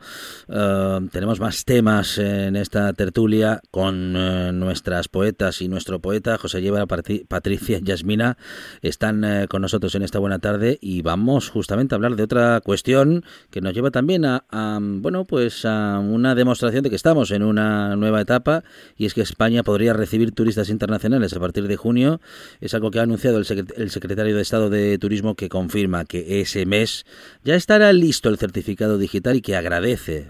eh, tenemos más temas en esta tertulia con eh, nuestras poetas y nuestro poeta José Lleva, Patricia y Están eh, con nosotros en esta buena tarde y vamos justamente a hablar de otra cuestión que nos lleva también a, bueno pues a una demostración de que estamos en una nueva etapa y es que España podría recibir turistas internacionales a partir de junio. Es algo que ha anunciado el, secret- el secretario de Estado de Turismo que confirma que ese mes ya estará listo el certificado digital y que agradece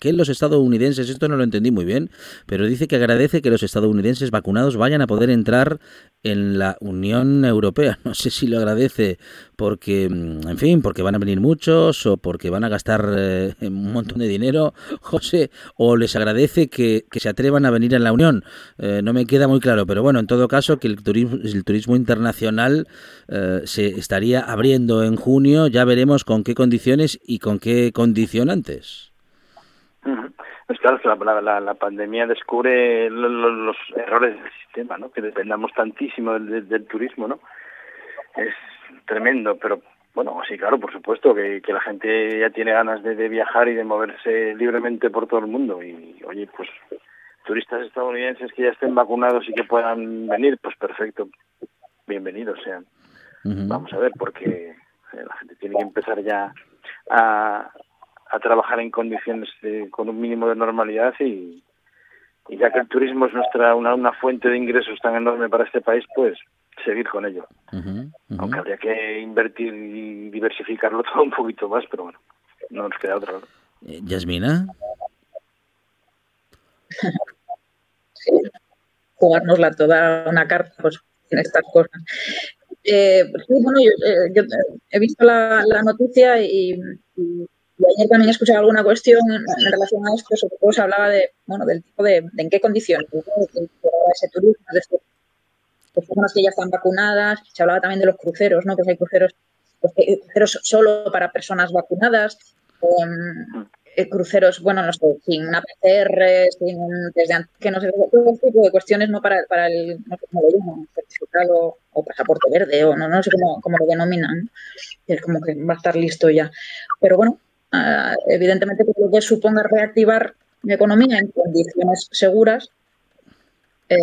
que los estadounidenses esto no lo entendí muy bien pero dice que agradece que los estadounidenses vacunados vayan a poder entrar en la Unión Europea. No sé si lo agradece porque, mm, en fin, porque van a venir muchos o porque van a gastar eh, un montón de dinero, José, o les agradece que, que se atrevan a venir a la Unión. Eh, no me queda muy claro, pero bueno, en todo caso, que el turismo, el turismo internacional eh, se estaría abriendo en junio, ya veremos con qué condiciones y con qué condicionantes. Pues claro, la, la- pandemia descubre lo- lo- los errores del sistema, ¿no? Que dependamos tantísimo del, del- del turismo, ¿no? Es tremendo, pero bueno, sí, claro, por supuesto, que, que la gente ya tiene ganas de, de viajar y de moverse libremente por todo el mundo. Y, oye, pues turistas estadounidenses que ya estén vacunados y que puedan venir, pues perfecto, bienvenidos sean. Vamos a ver, porque eh, la gente tiene que empezar ya a, a trabajar en condiciones de- con un mínimo de normalidad y, y ya que el turismo es nuestra una, una fuente de ingresos tan enorme para este país, pues seguir con ello. Aunque habría que invertir y diversificarlo todo un poquito más, pero bueno, no nos queda otra. Eh, Yasmina. jugárnosla toda una carta pues, en estas cosas. Eh, sí, bueno, yo, eh, yo he visto la, la noticia y, y- y ayer también he escuchado alguna cuestión en, relación a esto, sobre todo se hablaba de, bueno, del tipo de, de en qué condiciones de ese turismo, decir, pues personas que ya están vacunadas, se hablaba también de los cruceros, ¿no? Pues hay cruceros, pues, eh, cruceros solo para personas vacunadas, eh, cruceros, bueno, no sé, sin una PCR, sin un test de antígenos, todo ese tipo de cuestiones, no para, para el, no sé cómo lo llaman, certificado o pasaporte verde, o no, no sé cómo, cómo lo denominan, ¿no? es como que va a estar listo ya. Pero bueno, ah, evidentemente que lo que suponga reactivar la economía en condiciones seguras, eh,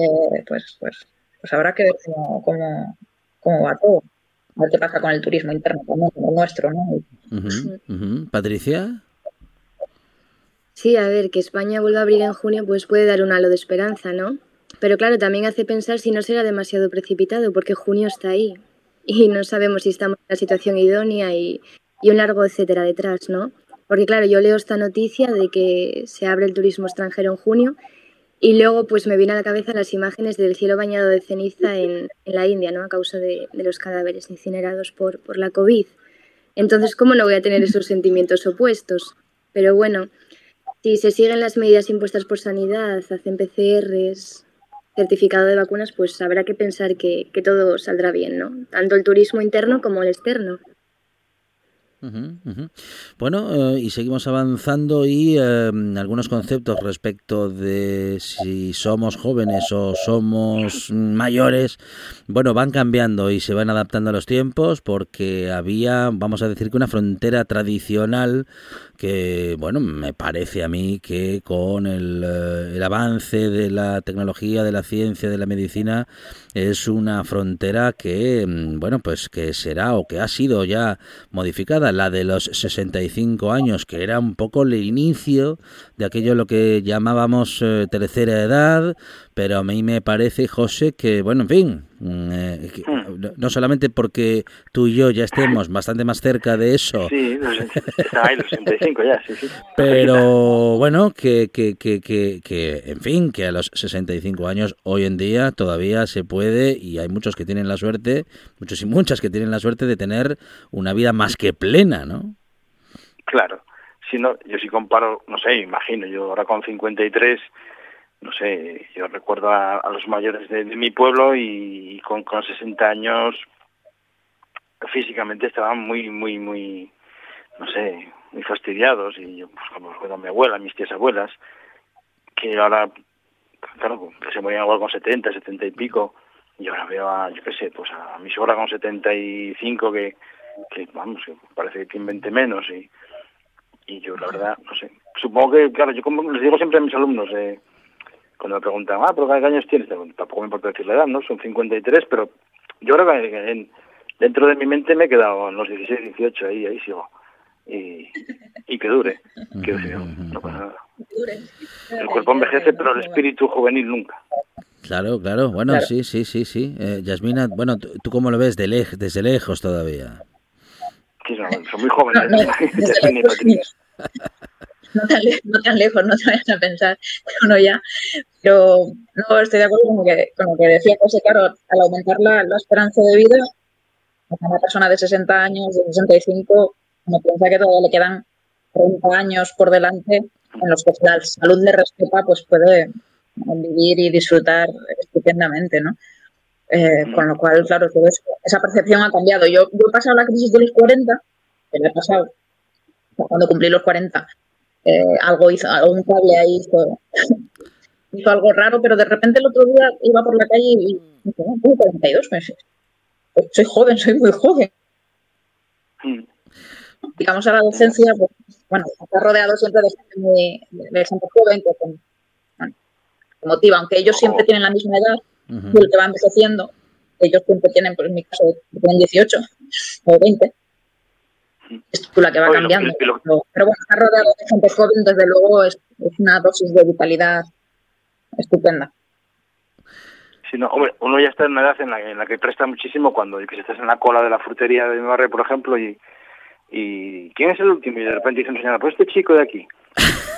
pues, pues, pues habrá que ver cómo, cómo, cómo va todo. A ver qué pasa con el turismo interno también, como el nuestro, ¿no? Patricia. Sí, a ver, que España vuelva a abrir en junio pues puede dar un halo de esperanza, ¿no? Pero claro, también hace pensar si no será demasiado precipitado, porque junio está ahí y no sabemos si estamos en la situación idónea y, y un largo etcétera detrás, ¿no? Porque claro, yo leo esta noticia de que se abre el turismo extranjero en junio y luego pues me viene a la cabeza las imágenes del cielo bañado de ceniza en, la India, ¿no? A causa de, de los cadáveres incinerados por, por la COVID. Entonces, ¿cómo no voy a tener esos sentimientos opuestos? Pero bueno, si se siguen las medidas impuestas por sanidad, hacen PCRs, certificado de vacunas, pues habrá que pensar que, que todo saldrá bien, ¿no? Tanto el turismo interno como el externo. Bueno, eh, y seguimos avanzando y eh, algunos conceptos respecto de si somos jóvenes o somos mayores, bueno, van cambiando y se van adaptando a los tiempos porque había, vamos a decir que una frontera tradicional que, bueno, me parece a mí que con el, eh, el avance de la tecnología, de la ciencia, de la medicina, es una frontera que, mm, bueno, pues que será o que ha sido ya modificada, la de los 65 años, que era un poco el inicio de aquello lo que llamábamos eh, tercera edad, pero a mí me parece, José, que, bueno, en fin, no- no solamente porque tú y yo ya estemos bastante más cerca de eso, Sí, los, ahí los 65 ya, sí, sí. pero bueno, que, que, que, que, que, en fin, que a los 65 años hoy en día todavía se puede y hay muchos que tienen la suerte, muchos y muchas que tienen la suerte de tener una vida más que plena, ¿no? Claro. Si no, yo si comparo, no sé, imagino, yo ahora con 53, no sé, yo recuerdo a, a los mayores de, de mi pueblo y, con, con 60 años físicamente estaban muy, muy, muy, no sé, muy fastidiados. Y yo, pues como recuerdo a mi abuela, a mis tías abuelas, que ahora, claro, que se morían igual con 70, 70 y pico, y ahora veo a, yo qué sé, pues a mi suegra con 75 que, que vamos, que parece que tiene 20 menos. Y, y yo la verdad, no sé, supongo que, claro, yo como les digo siempre a mis alumnos, eh, cuando me preguntan, ah, pero ¿qué años tienes? Tampoco me importa decir la edad, ¿no? Son 53, pero yo creo que en- dentro de mi mente me he quedado en los 16, 18, ahí, ahí sigo. Y, y que dure, que dure, no pasa nada. El cuerpo envejece, pero el espíritu juvenil nunca. Claro, claro, bueno, Claro. sí, sí, sí, sí. Eh, Yasmina, bueno, ¿tú, tú cómo lo ves de lej- desde lejos todavía? Sí, son, son muy jóvenes. No, no, Yasmina y Patricia. No tan, le- no tan lejos, no te vayas a pensar uno ya. Pero no estoy de acuerdo con lo que, con lo que decía José, claro, al aumentar la, la esperanza de vida, una persona de 60 años, de 65, uno piensa que todavía le quedan 30 años por delante en los que la salud le respeta, pues puede vivir y disfrutar estupendamente, ¿no? Eh, con lo cual, claro, todo eso- esa percepción ha cambiado. Yo, yo he pasado la crisis de los 40, que la he pasado cuando cumplí los 40, eh, algo hizo, algún cable ahí hizo, hizo algo raro, pero de repente el otro día iba por la calle y y dije, "No, tengo 42 meses. Pues soy joven, soy muy joven. Digamos a la docencia, pues, bueno, está rodeado siempre de gente, muy, de gente joven que, con- bueno, que motiva, aunque ellos siempre tienen la misma edad, y el que va envejeciendo, ellos siempre tienen, pues en mi caso, tienen 18 o 20. Es la que va cambiando. lo- Pero, pero bueno, estar rodeado de gente joven, desde luego, es, es una dosis de vitalidad estupenda. No, hombre, uno ya está en una edad en la, en la que presta muchísimo cuando que estás en la cola de la frutería de mi barrio, por ejemplo, y, y ¿quién es el último? Y de repente dice una señora, pues este chico de aquí.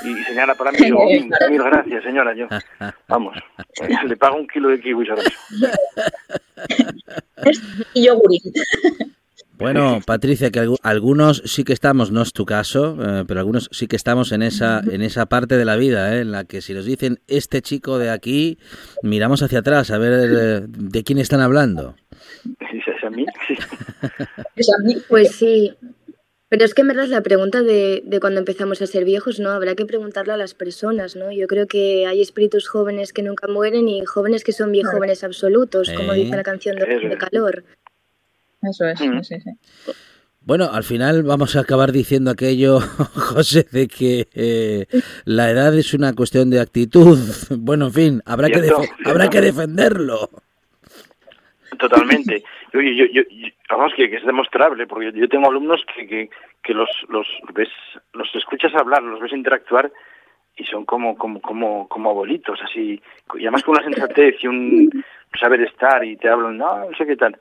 Y señala para mí, digo, mil, mil gracias, señora. Yo, vamos, le pago un kilo de kiwis ahora mismo. Y yogurí. Bueno, Patricia, que algu- algunos sí que estamos, no es tu caso, eh, pero algunos sí que estamos en esa en esa parte de la vida, eh, en la que si nos dicen este chico de aquí, miramos hacia atrás a ver eh, de quién están hablando. Es a mí, sí. Pues sí. Pero es que en verdad la pregunta de, de cuando empezamos a ser viejos, ¿no? Habrá que preguntarle a las personas, ¿no? Yo creo que hay espíritus jóvenes que nunca mueren y jóvenes que son bien jóvenes absolutos, como Eh, dice la canción de, de. Calor. Eso es, sí, sí, sí. Bueno, al final vamos a acabar diciendo aquello, José, de que eh, la edad es una cuestión de actitud. Bueno, en fin, habrá que defe- habrá que defenderlo. Totalmente. Yo, yo, yo, yo- vamos, que, que es demostrable, porque yo, yo tengo alumnos que, que, que los, los ves, los escuchas hablar, los ves interactuar y son como, como, como, como abuelitos, así, y además con una sensatez y un saber estar y te hablan, no, no sé qué tal.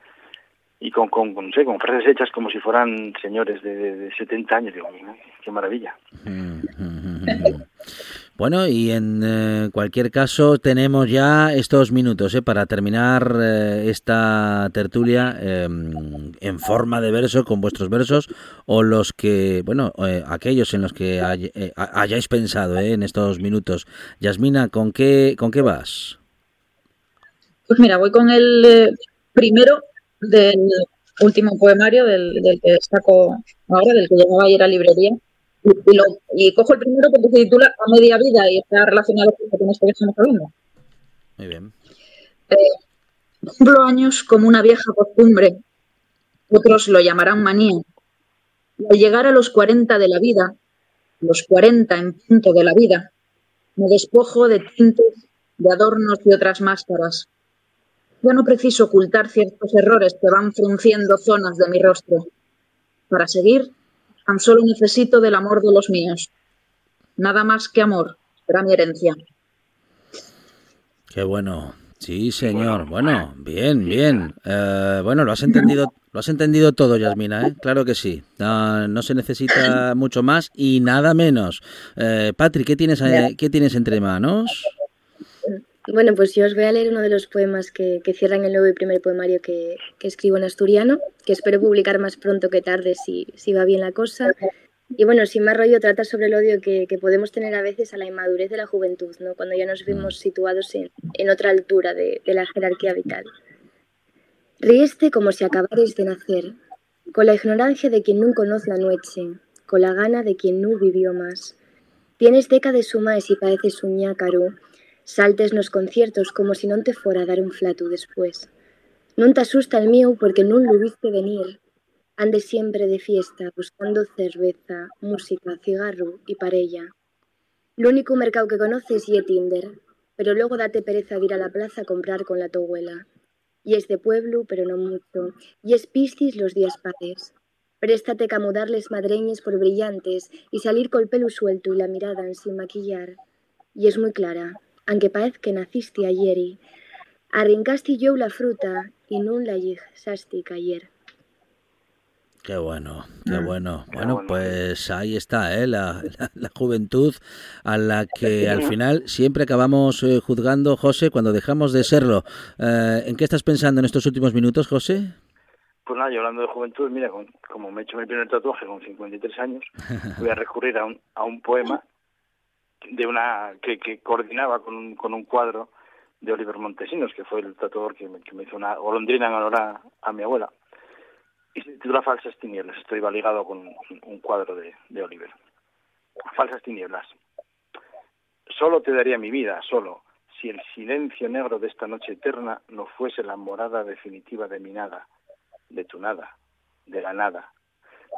Y con, con, con, no sé, con frases hechas como si fueran señores de, de, de 70 años. Digo, "Mira, qué maravilla. Bueno, y en eh, cualquier caso tenemos ya estos minutos eh, para terminar eh, esta tertulia eh, en forma de verso con vuestros versos o los que, bueno, eh, aquellos en los que hay- eh, hayáis pensado eh, en estos minutos. Yasmina, ¿con qué, con qué vas? Pues mira, voy con el eh, primero del último poemario del, del que saco ahora, del que llegaba ayer a librería. Y, y lo- y cojo el primero porque se titula A media vida y está relacionado con esto que estamos hablando. Muy bien. Eh, cumplo años como una vieja costumbre, otros lo llamarán manía. Y al llegar a los 40 de la vida, los 40 en punto de la vida, me despojo de tintes, de adornos y otras máscaras. Ya no preciso ocultar ciertos errores que van frunciendo zonas de mi rostro. Para seguir, tan solo necesito del amor de los míos. Nada más que amor será mi herencia. Qué bueno. Sí, señor. Bueno, bien, bien. Eh, bueno, lo has entendido, lo has entendido todo, Yasmina, ¿eh? Claro que sí. No, no se necesita mucho más y nada menos. Eh, Patri, ¿qué tienes, eh, ¿qué tienes entre manos? Bueno, pues yo os voy a leer uno de los poemas que, que cierran el nuevo y primer poemario que, que escribo en asturiano, que espero publicar más pronto que tarde si, si va bien la cosa. Y bueno, sin más rollo, trata sobre el odio que, que podemos tener a veces a la inmadurez de la juventud, ¿no? Cuando ya nos vimos situados en, en otra altura de, de la jerarquía vital. Ríeste como si acabares de nacer, con la ignorancia de quien no conoce la noche, con la gana de quien no vivió más. Tienes décades sumaes y pareces un ñácaro, saltes nos conciertos como si non te fora a dar un flatu después. Non te asusta el mío porque non lo viste venir. Ande siempre de fiesta, buscando cerveza, música, cigarro y parella. Lo único mercado que conoces y Tinder, pero luego date pereza de ir a la plaza a comprar con la tohuela. Y es de pueblo, pero no mucho, y es piscis los días pares. Préstate a mudarles madreñes por brillantes y salir col pelo suelto y la mirada en sin maquillar. Y es muy clara, aunque parez que naciste ayer y arrincaste yo la fruta y nun la llegaste ayer. Qué bueno, qué bueno. Bueno, pues ahí está, ¿eh? la, la- la juventud a la que al final siempre acabamos eh, juzgando, José, cuando dejamos de serlo. Eh, ¿En qué estás pensando en estos últimos minutos, José? Pues nada, yo hablando de juventud, mira, con- como me he hecho mi primer tatuaje con 53 años, voy a recurrir a un, a un poema de una que, que coordinaba con un, con un cuadro de Oliver Montesinos, que fue el tatuador que me, que me hizo una golondrina en honor a, a mi abuela. Y se titula Falsas Tinieblas. Esto iba ligado con un, cuadro de, de Oliver. Falsas Tinieblas. Solo te daría mi vida, solo, si el silencio negro de esta noche eterna no fuese la morada definitiva de mi nada, de tu nada, de la nada,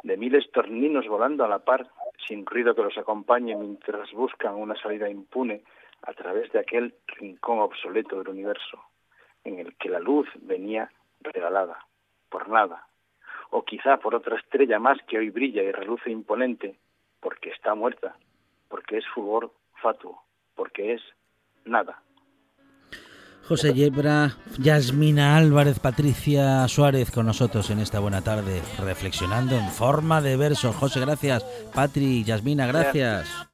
de miles torninos volando a la par, sin ruido que los acompañe mientras buscan una salida impune a través de aquel rincón obsoleto del universo, en el que la luz venía regalada, por nada, o quizá por otra estrella más que hoy brilla y reluce imponente, porque está muerta, porque es fulgor fatuo, porque es nada. José Yebra, Yasmina Álvarez, Patricia Suárez con nosotros en esta buena tarde, reflexionando en forma de verso. José, gracias. Patri, Yasmina, gracias.